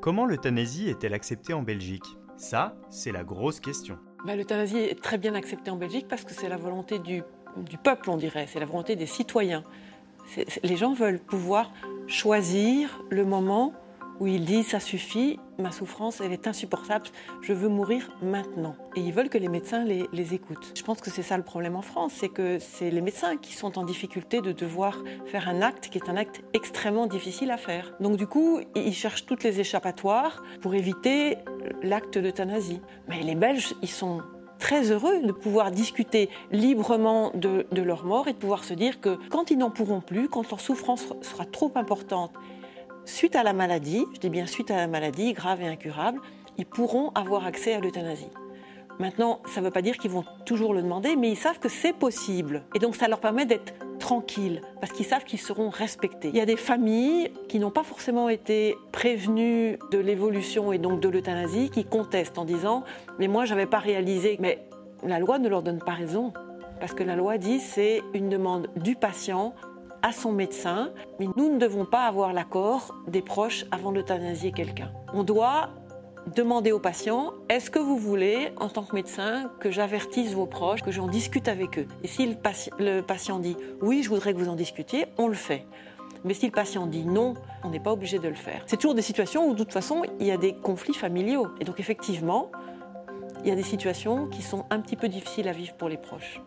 Comment l'euthanasie est-elle acceptée en Belgique? Ça, c'est la grosse question. Bah, l'euthanasie est très bien acceptée en Belgique parce que c'est la volonté du, du peuple, on dirait, c'est la volonté des citoyens. les gens veulent pouvoir choisir le moment où ils disent ça suffit, ma souffrance elle est insupportable, je veux mourir maintenant. Et ils veulent que les médecins les, écoutent. Je pense que c'est ça le problème en France, c'est que c'est les médecins qui sont en difficulté de devoir faire un acte qui est un acte extrêmement difficile à faire. Donc du coup, ils cherchent toutes les échappatoires pour éviter l'acte d'euthanasie. Mais les Belges, ils sont très heureux de pouvoir discuter librement de, de, leur mort et de pouvoir se dire que quand ils n'en pourront plus, quand leur souffrance sera trop importante suite à la maladie, je dis bien suite à la maladie grave et incurable, ils pourront avoir accès à l'euthanasie. Maintenant, ça ne veut pas dire qu'ils vont toujours le demander, mais ils savent que c'est possible. Et donc ça leur permet d'être tranquilles, parce qu'ils savent qu'ils seront respectés. Il y a des familles qui n'ont pas forcément été prévenues de l'évolution et donc de l'euthanasie, qui contestent en disant, mais moi, je n'avais pas réalisé. Mais la loi ne leur donne pas raison, parce que la loi dit c'est une demande du patient à son médecin, mais nous ne devons pas avoir l'accord des proches avant d'euthanasier quelqu'un. On doit demander au patient est-ce que vous voulez, en tant que médecin, que j'avertisse vos proches, que j'en discute avec eux? Et si le, le patient dit oui, je voudrais que vous en discutiez, on le fait. Mais si le patient dit non, on n'est pas obligé de le faire. C'est toujours des situations où, de toute façon, il y a des conflits familiaux. Et donc, effectivement, il y a des situations qui sont un petit peu difficiles à vivre pour les proches.